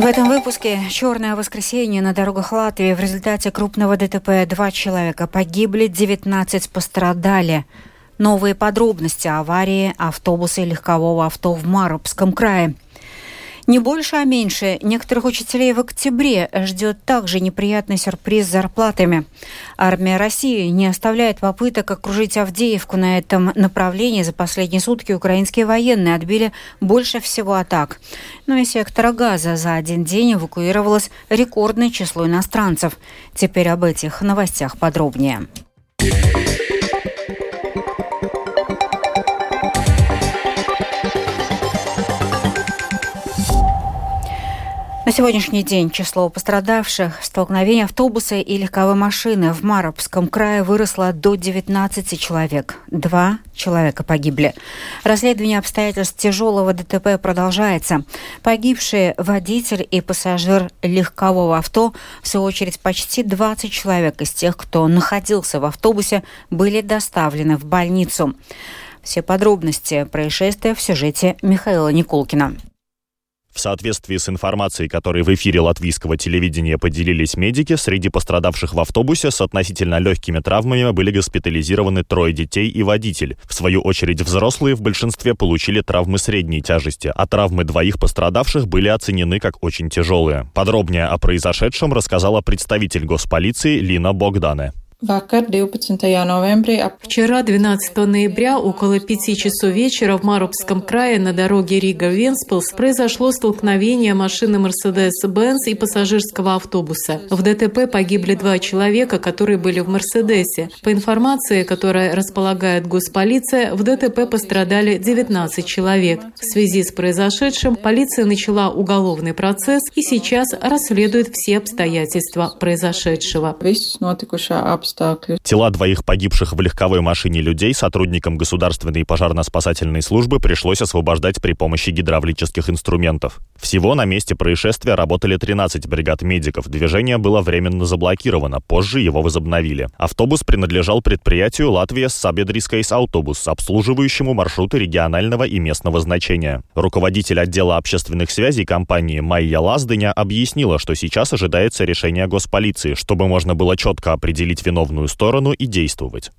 В этом выпуске «Черное воскресенье» на дорогах Латвии. В результате крупного ДТП два человека погибли, 19 пострадали. Новые подробности аварии автобуса и легкового авто в Маробском крае – не больше, а меньше. Некоторых учителей в октябре ждет также неприятный сюрприз с зарплатами. Армия России не оставляет попыток окружить Авдеевку на этом направлении. За последние сутки украинские военные отбили больше всего атак. Но из сектора газа за один день эвакуировалось рекордное число иностранцев. Теперь об этих новостях подробнее. На сегодняшний день число пострадавших в столкновении автобуса и легковой машины в Маробском крае выросло до 19 человек. Два человека погибли. Расследование обстоятельств тяжелого ДТП продолжается. Погибшие водитель и пассажир легкового авто, в свою очередь почти 20 человек из тех, кто находился в автобусе, были доставлены в больницу. Все подробности происшествия в сюжете Михаила Никулкина. В соответствии с информацией, которой в эфире латвийского телевидения поделились медики, среди пострадавших в автобусе с относительно легкими травмами были госпитализированы трое детей и водитель. В свою очередь взрослые в большинстве получили травмы средней тяжести, а травмы двоих пострадавших были оценены как очень тяжелые. Подробнее о произошедшем рассказала представитель госполиции Лина Богдане. Вчера, 12 ноября, около пяти часов вечера в Марупском крае на дороге Рига-Венспилс произошло столкновение машины Mercedes-Benz и пассажирского автобуса. В ДТП погибли два человека, которые были в Мерседесе. По информации, которой располагает госполиция, в ДТП пострадали 19 человек. В связи с произошедшим полиция начала уголовный процесс и сейчас расследует все обстоятельства произошедшего обстакли. Тела двоих погибших в легковой машине людей сотрудникам Государственной пожарно-спасательной службы пришлось освобождать при помощи гидравлических инструментов. Всего на месте происшествия работали 13 бригад медиков. Движение было временно заблокировано, позже его возобновили. Автобус принадлежал предприятию «Latvijas Sabiedriskais Autobuss», обслуживающему маршруты регионального и местного значения. Руководитель отдела общественных связей компании Майя Лаздыня объяснила, что сейчас ожидается решение госполиции, чтобы можно было четко определить виновную сторону и действовать.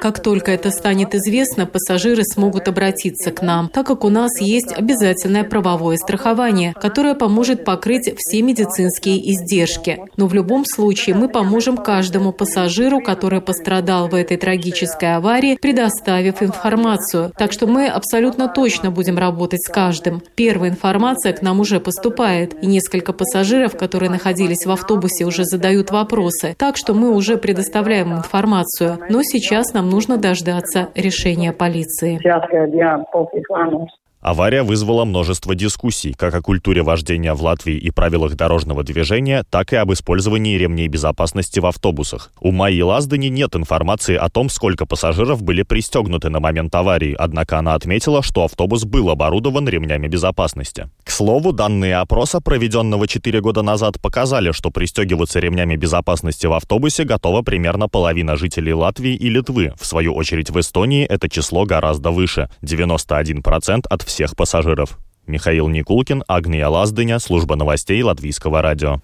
Как только это станет известно, пассажиры смогут обратиться к нам, так как у нас есть обязательное правовое страхование, которое поможет покрыть все медицинские издержки. Но в любом случае мы поможем каждому пассажиру, который пострадал в этой трагической аварии, предоставив информацию. Так что мы абсолютно точно будем работать с каждым. Первая информация к нам уже поступает, и несколько пассажиров, которые находились в автобусе, уже задают вопросы. Так что мы уже предоставляем информацию информацию, но сейчас нам нужно дождаться решения полиции. Авария вызвала множество дискуссий как о культуре вождения в Латвии и правилах дорожного движения, так и об использовании ремней безопасности в автобусах. У Майи Лаздани нет информации о том, сколько пассажиров были пристегнуты на момент аварии, однако она отметила, что автобус был оборудован ремнями безопасности. К слову, данные опроса, проведенного 4 года назад, показали, что пристегиваться ремнями безопасности в автобусе готова примерно половина жителей Латвии и Литвы. В свою очередь в Эстонии это число гораздо выше – 91% от всех всех пассажиров. Михаил Никулкин, Агния Лаздыня, служба новостей Латвийского радио.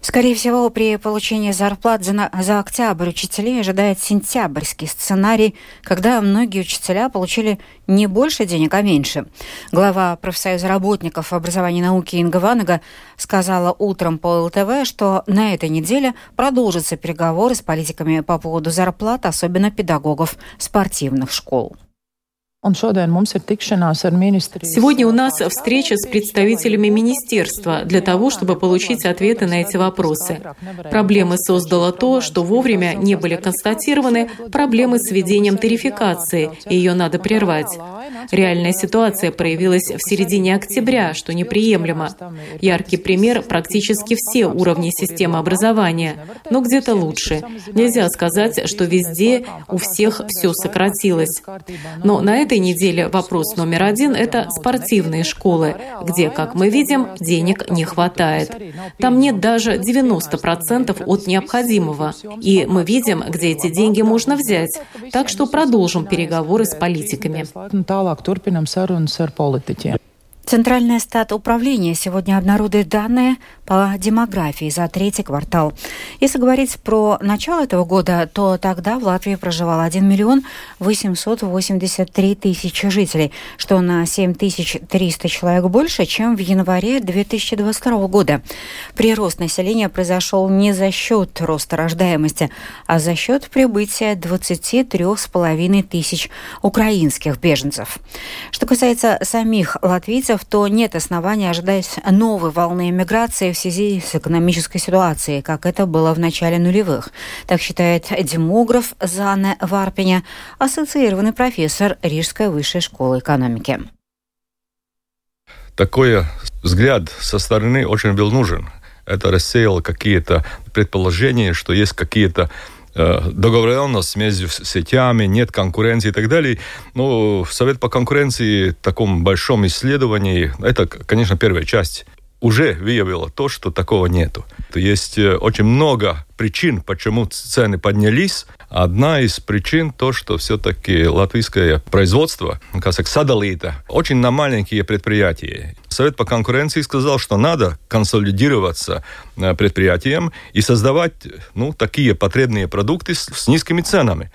Скорее всего, при получении зарплат за, за октябрь учителей ожидает сентябрьский сценарий, когда многие учителя получили не больше денег, а меньше. Глава профсоюза работников образования и науки Инга Ванага сказала утром по ЛТВ, что на этой неделе продолжатся переговоры с политиками по поводу зарплат, особенно педагогов спортивных школ. Сегодня у нас встреча с представителями министерства для того, чтобы получить ответы на эти вопросы. Проблемы создало то, что вовремя не были констатированы проблемы с введением тарификации, и ее надо прервать. Реальная ситуация проявилась в середине октября, что неприемлемо. Яркий пример – практически все уровни системы образования, но где-то лучше. Нельзя сказать, что везде у всех все сократилось. Но на этой этой неделе вопрос номер один – это спортивные школы, где, как мы видим, денег не хватает. Там нет даже 90% от необходимого. И мы видим, где эти деньги можно взять. Так что продолжим переговоры с политиками. Центральное стат управления сегодня обнародует данные по демографии за третий квартал. Если говорить про начало этого года, то тогда в Латвии проживало 1 миллион 883 тысячи жителей, что на 7300 человек больше, чем в январе 2022 года. Прирост населения произошел не за счет роста рождаемости, а за счет прибытия 23,5 тысяч украинских беженцев. Что касается самих латвийцев, то нет основания ожидать новой волны эмиграции в связи с экономической ситуацией, как это было в начале нулевых. Так считает демограф Зане Варпиня, ассоциированный профессор Рижской высшей школы экономики. Такой взгляд со стороны очень был нужен. Это рассеяло какие-то предположения, что есть какие-то Э, договоренность между сетями, нет конкуренции и так далее. Ну, Совет по конкуренции в таком большом исследовании, это, конечно, первая часть уже выявила то, что такого нету. Есть э, очень много причин, почему цены поднялись. Одна из причин то, что все-таки латвийское производство, как садолита, очень на маленькие предприятия. Совет по конкуренции сказал, что надо консолидироваться э, предприятиям и создавать ну, такие потребные продукты с низкими ценами.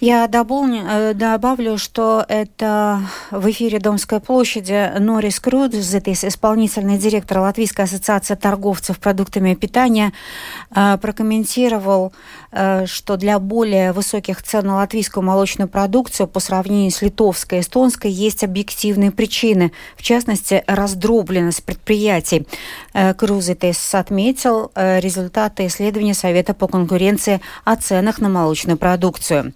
Я дополню, э, добавлю, что это в эфире Домской площади Норис Крудзетис, исполнительный директор Латвийской ассоциации торговцев продуктами питания, э, прокомментировал, что для более высоких цен на латвийскую молочную продукцию по сравнению с литовской и эстонской есть объективные причины, в частности, раздробленность предприятий. Крузетис отметил результаты исследования Совета по конкуренции о ценах на молочную продукцию.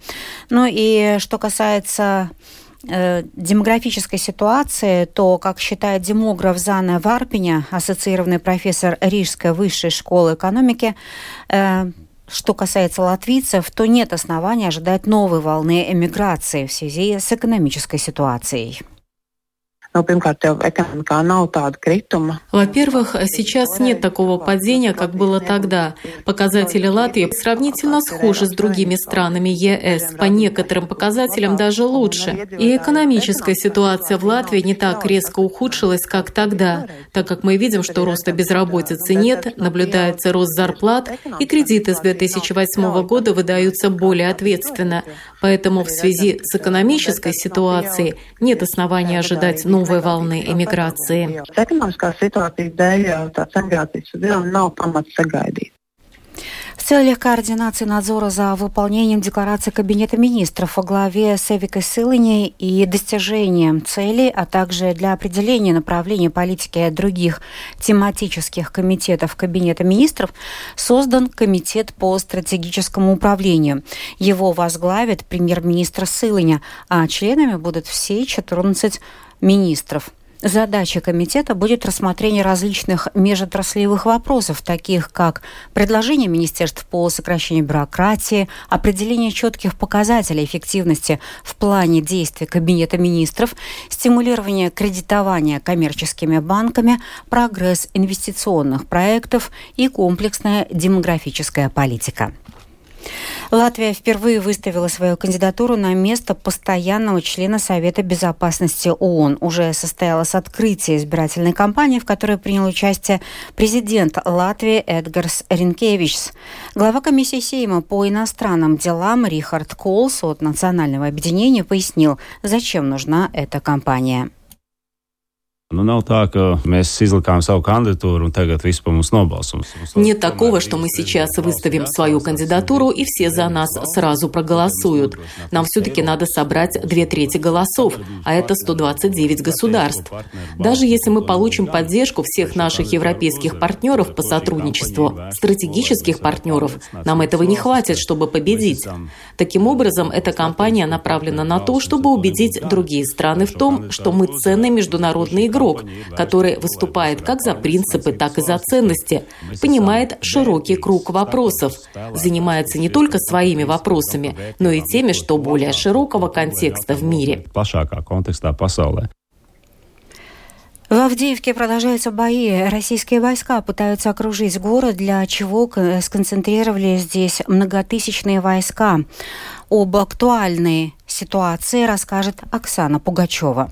Ну и что касается э, демографической ситуации, то, как считает демограф Зана Варпиня, ассоциированный профессор Рижской высшей школы экономики, э, что касается латвийцев, то нет основания ожидать новой волны эмиграции в связи с экономической ситуацией. Ну, Во-первых, сейчас нет такого падения, как было тогда. Показатели Латвии сравнительно схожи с другими странами ЕС, по некоторым показателям даже лучше. И экономическая ситуация в Латвии не так резко ухудшилась, как тогда, так как мы видим, что роста безработицы нет, наблюдается рост зарплат, и кредиты с 2008 года выдаются более ответственно. Поэтому в связи с экономической ситуацией нет оснований ожидать новых новой волны эмиграции. В целях координации надзора за выполнением декларации Кабинета министров во главе с Эвикой Сылыни и достижением целей, а также для определения направления политики других тематических комитетов Кабинета министров создан Комитет по стратегическому управлению. Его возглавит премьер-министр Сылыня, а членами будут все 14 министров. Задача комитета будет рассмотрение различных межотраслевых вопросов, таких как предложение министерств по сокращению бюрократии, определение четких показателей эффективности в плане действий Кабинета министров, стимулирование кредитования коммерческими банками, прогресс инвестиционных проектов и комплексная демографическая политика. Латвия впервые выставила свою кандидатуру на место постоянного члена Совета безопасности ООН. Уже состоялось открытие избирательной кампании, в которой принял участие президент Латвии Эдгарс Ренкевичс. Глава комиссии Сейма по иностранным делам Рихард Колс от Национального объединения пояснил, зачем нужна эта кампания. Nav tā, ka mēs izlikām savu кандидатуру, un tagad весь по mums. Нет такого, что мы сейчас выставим свою кандидатуру, и все за нас сразу проголосуют. Нам все-таки надо собрать две трети голосов, а это 129 государств. Даже если мы получим поддержку всех наших европейских партнеров по сотрудничеству, стратегических партнеров, нам этого не хватит, чтобы победить. Таким образом, эта кампания направлена на то, чтобы убедить другие страны в том, что мы ценный международный игрок, игрок, который выступает как за принципы, так и за ценности, понимает широкий круг вопросов, занимается не только своими вопросами, но и теми, что более широкого контекста в мире. В Авдеевке продолжаются бои. Российские войска пытаются окружить город, для чего сконцентрировали здесь многотысячные войска. Об актуальной ситуации расскажет Оксана Пугачева.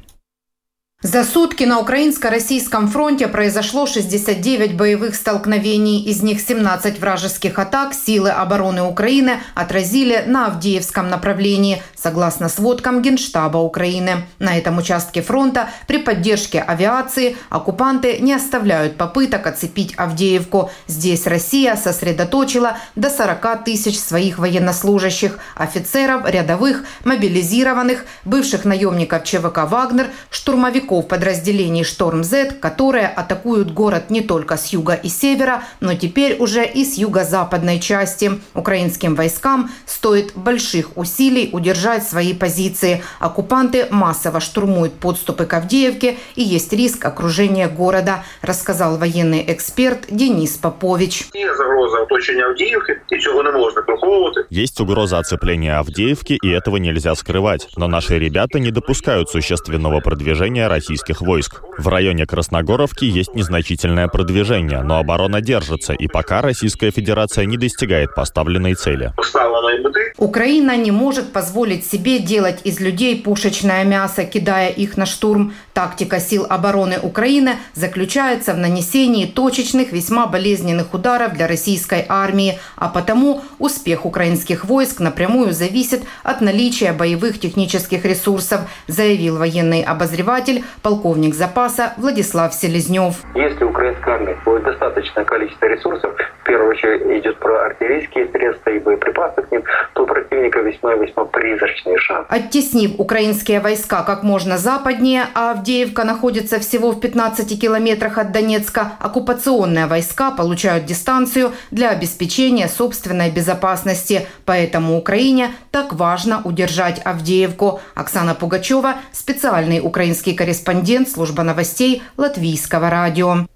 За сутки на украинско-российском фронте произошло 69 боевых столкновений, из них 17 вражеских атак силы обороны Украины отразили на Авдеевском направлении, согласно сводкам Генштаба Украины. На этом участке фронта при поддержке авиации оккупанты не оставляют попыток оцепить Авдеевку. Здесь Россия сосредоточила до 40 тысяч своих военнослужащих, офицеров, рядовых, мобилизированных, бывших наемников ЧВК «Вагнер», штурмовиков боевиков подразделений «Шторм-З», которые атакуют город не только с юга и севера, но теперь уже и с юго-западной части. Украинским войскам стоит больших усилий удержать свои позиции. Оккупанты массово штурмуют подступы к Авдеевке и есть риск окружения города, рассказал военный эксперт Денис Попович. Есть угроза оцепления Авдеевки, и этого нельзя скрывать. Но наши ребята не допускают существенного продвижения российских войск. В районе Красногоровки есть незначительное продвижение, но оборона держится, и пока Российская Федерация не достигает поставленной цели. Украина не может позволить себе делать из людей пушечное мясо, кидая их на штурм. Тактика сил обороны Украины заключается в нанесении точечных, весьма болезненных ударов для российской армии, а потому успех украинских войск напрямую зависит от наличия боевых технических ресурсов, заявил военный обозреватель полковник запаса Владислав Селезнев. Если украинская армия будет достаточное количество ресурсов, в первую очередь идет про артиллерийские средства и боеприпасы ним, то у противника весьма-весьма призрачный шанс. Оттеснив украинские войска как можно западнее, а Авдеевка находится всего в 15 километрах от Донецка, оккупационные войска получают дистанцию для обеспечения собственной безопасности. Поэтому Украине так важно удержать Авдеевку. Оксана Пугачева, специальный украинский корреспондент служба новостей Латвийского радио.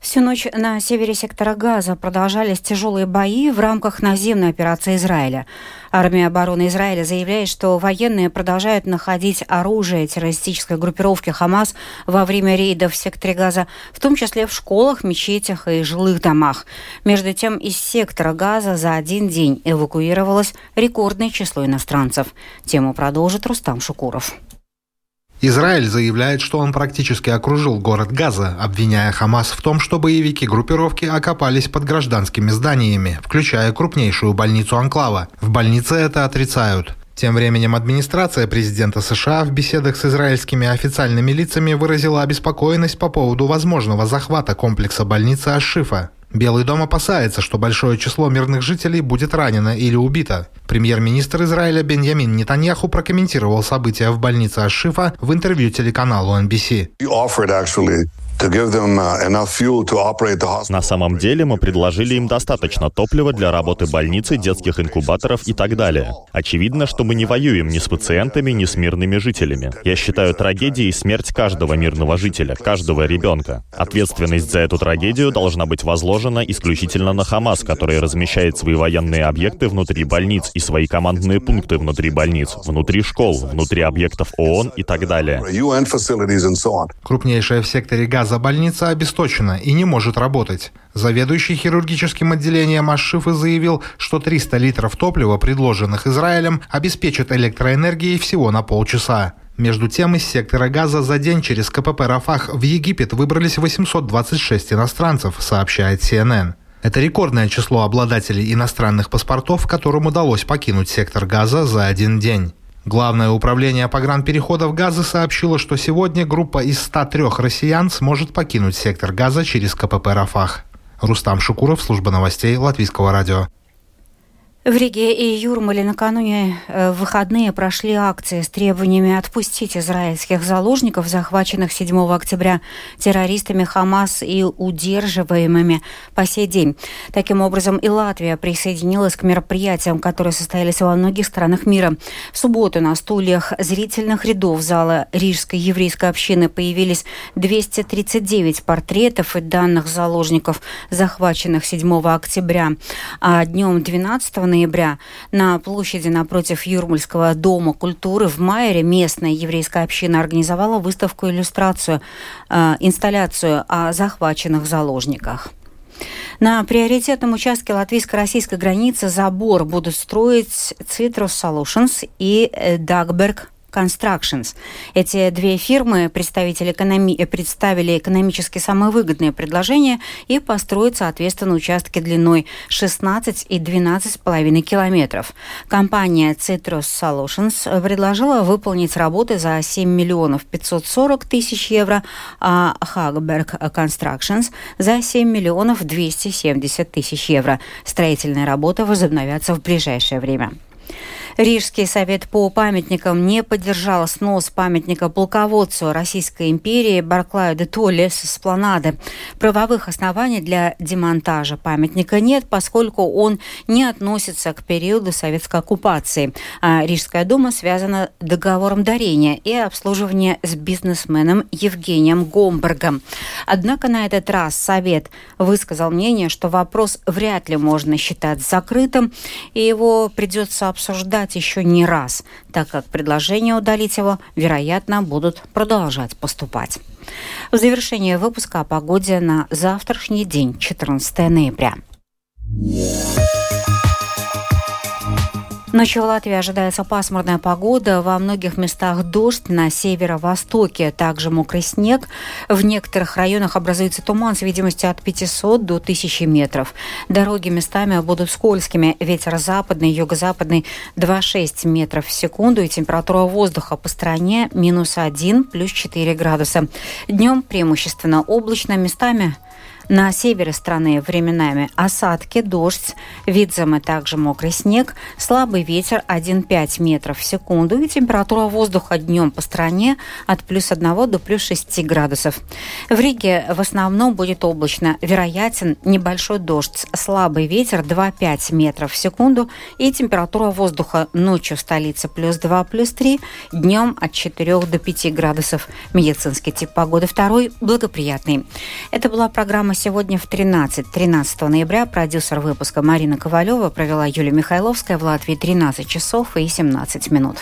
Всю ночь на севере сектора Газа продолжались тяжелые бои в рамках наземной операции Израиля. Армия обороны Израиля заявляет, что военные продолжают находить оружие террористической группировки «Хамас» во время рейдов в секторе Газа, в том числе в школах, мечетях и жилых домах. Между тем, из сектора Газа за один день эвакуировалось рекордное число иностранцев. Тему продолжит Рустам Шукуров. Израиль заявляет, что он практически окружил город Газа, обвиняя Хамас в том, что боевики группировки окопались под гражданскими зданиями, включая крупнейшую больницу Анклава. В больнице это отрицают. Тем временем администрация президента США в беседах с израильскими официальными лицами выразила обеспокоенность по поводу возможного захвата комплекса больницы Ашифа. Белый дом опасается, что большое число мирных жителей будет ранено или убито. Премьер-министр Израиля Беньямин Нетаньяху прокомментировал события в больнице Ашифа в интервью телеканалу NBC. Uh, На самом деле мы предложили им достаточно топлива для работы больницы, детских инкубаторов и так далее. Очевидно, что мы не воюем ни с пациентами, ни с мирными жителями. Я считаю трагедией смерть каждого мирного жителя, каждого ребенка. Ответственность за эту трагедию должна быть возложена исключительно на Хамас, который размещает свои военные объекты внутри больниц и свои командные пункты внутри больниц, внутри школ, внутри объектов ООН и так далее. Крупнейшая в секторе Газа Газа больница обесточена и не может работать. Заведующий хирургическим отделением Ашифы заявил, что 300 литров топлива, предложенных Израилем, обеспечат электроэнергией всего на полчаса. Между тем, из сектора газа за день через КПП «Рафах» в Египет выбрались 826 иностранцев, сообщает CNN. Это рекордное число обладателей иностранных паспортов, которым удалось покинуть сектор газа за один день. Главное управление погранпереходов газа сообщило, что сегодня группа из 103 россиян сможет покинуть сектор газа через КПП «Рафах». Рустам Шукуров, служба новостей Латвийского радио. В Риге и Юрмале накануне э, в выходные прошли акции с требованиями отпустить израильских заложников, захваченных 7 октября террористами Хамас и удерживаемыми по сей день. Таким образом, и Латвия присоединилась к мероприятиям, которые состоялись во многих странах мира. В субботу на стульях зрительных рядов зала Рижской еврейской общины появились 239 портретов и данных заложников, захваченных 7 октября. А днем 12 ноября на площади напротив Юрмальского дома культуры в Майере местная еврейская община организовала выставку-иллюстрацию, э, инсталляцию о захваченных заложниках. На приоритетном участке латвийско-российской границы забор будут строить Citrus Solutions и Dagberg Constructions. Эти две фирмы представители экономи... Э, представили экономически самые выгодные предложения и построят, соответственно, участки длиной 16 и 12,5 километров. Компания Citrus Solutions предложила выполнить работы за 7 миллионов 540 тысяч евро, а Hagberg Constructions за 7 миллионов 270 тысяч евро. Строительные работы возобновятся в ближайшее время. Рижский совет по памятникам не поддержал снос памятника полководцу Российской империи Барклаю де Толле с эспланады. Правовых оснований для демонтажа памятника нет, поскольку он не относится к периоду советской оккупации. А Рижская дума связана договором дарения и обслуживания с бизнесменом Евгением Гомбергом. Однако на этот раз Совет высказал мнение, что вопрос вряд ли можно считать закрытым, и его придется обсуждать подать еще не раз, так как предложения удалить его, вероятно, будут продолжать поступать. В завершение выпуска о погоде на завтрашний день, 14 ноября. Ночью в Латвии ожидается пасмурная погода. Во многих местах дождь, на северо-востоке также мокрый снег. В некоторых районах образуется туман с видимостью от 500 до 1000 метров. Дороги местами будут скользкими. Ветер западный, юго-западный 2,6 метров в секунду. И температура воздуха по стране минус 1, плюс 4 градуса. Днем преимущественно облачно, местами на севере страны временами осадки, дождь, Видземы также мокрый снег, слабый ветер 1,5 метров в секунду и температура воздуха днем по стране от плюс 1 до плюс 6 градусов. В Риге в основном будет облачно, вероятен небольшой дождь, слабый ветер 2,5 метров в секунду и температура воздуха ночью в столице плюс 2, плюс 3, днем от 4 до 5 градусов. Медицинский тип погоды второй благоприятный. Это была программа сегодня в 13. 13 ноября продюсер выпуска Марина Ковалева провела Юлия Михайловская в Латвии 13 часов и 17 минут.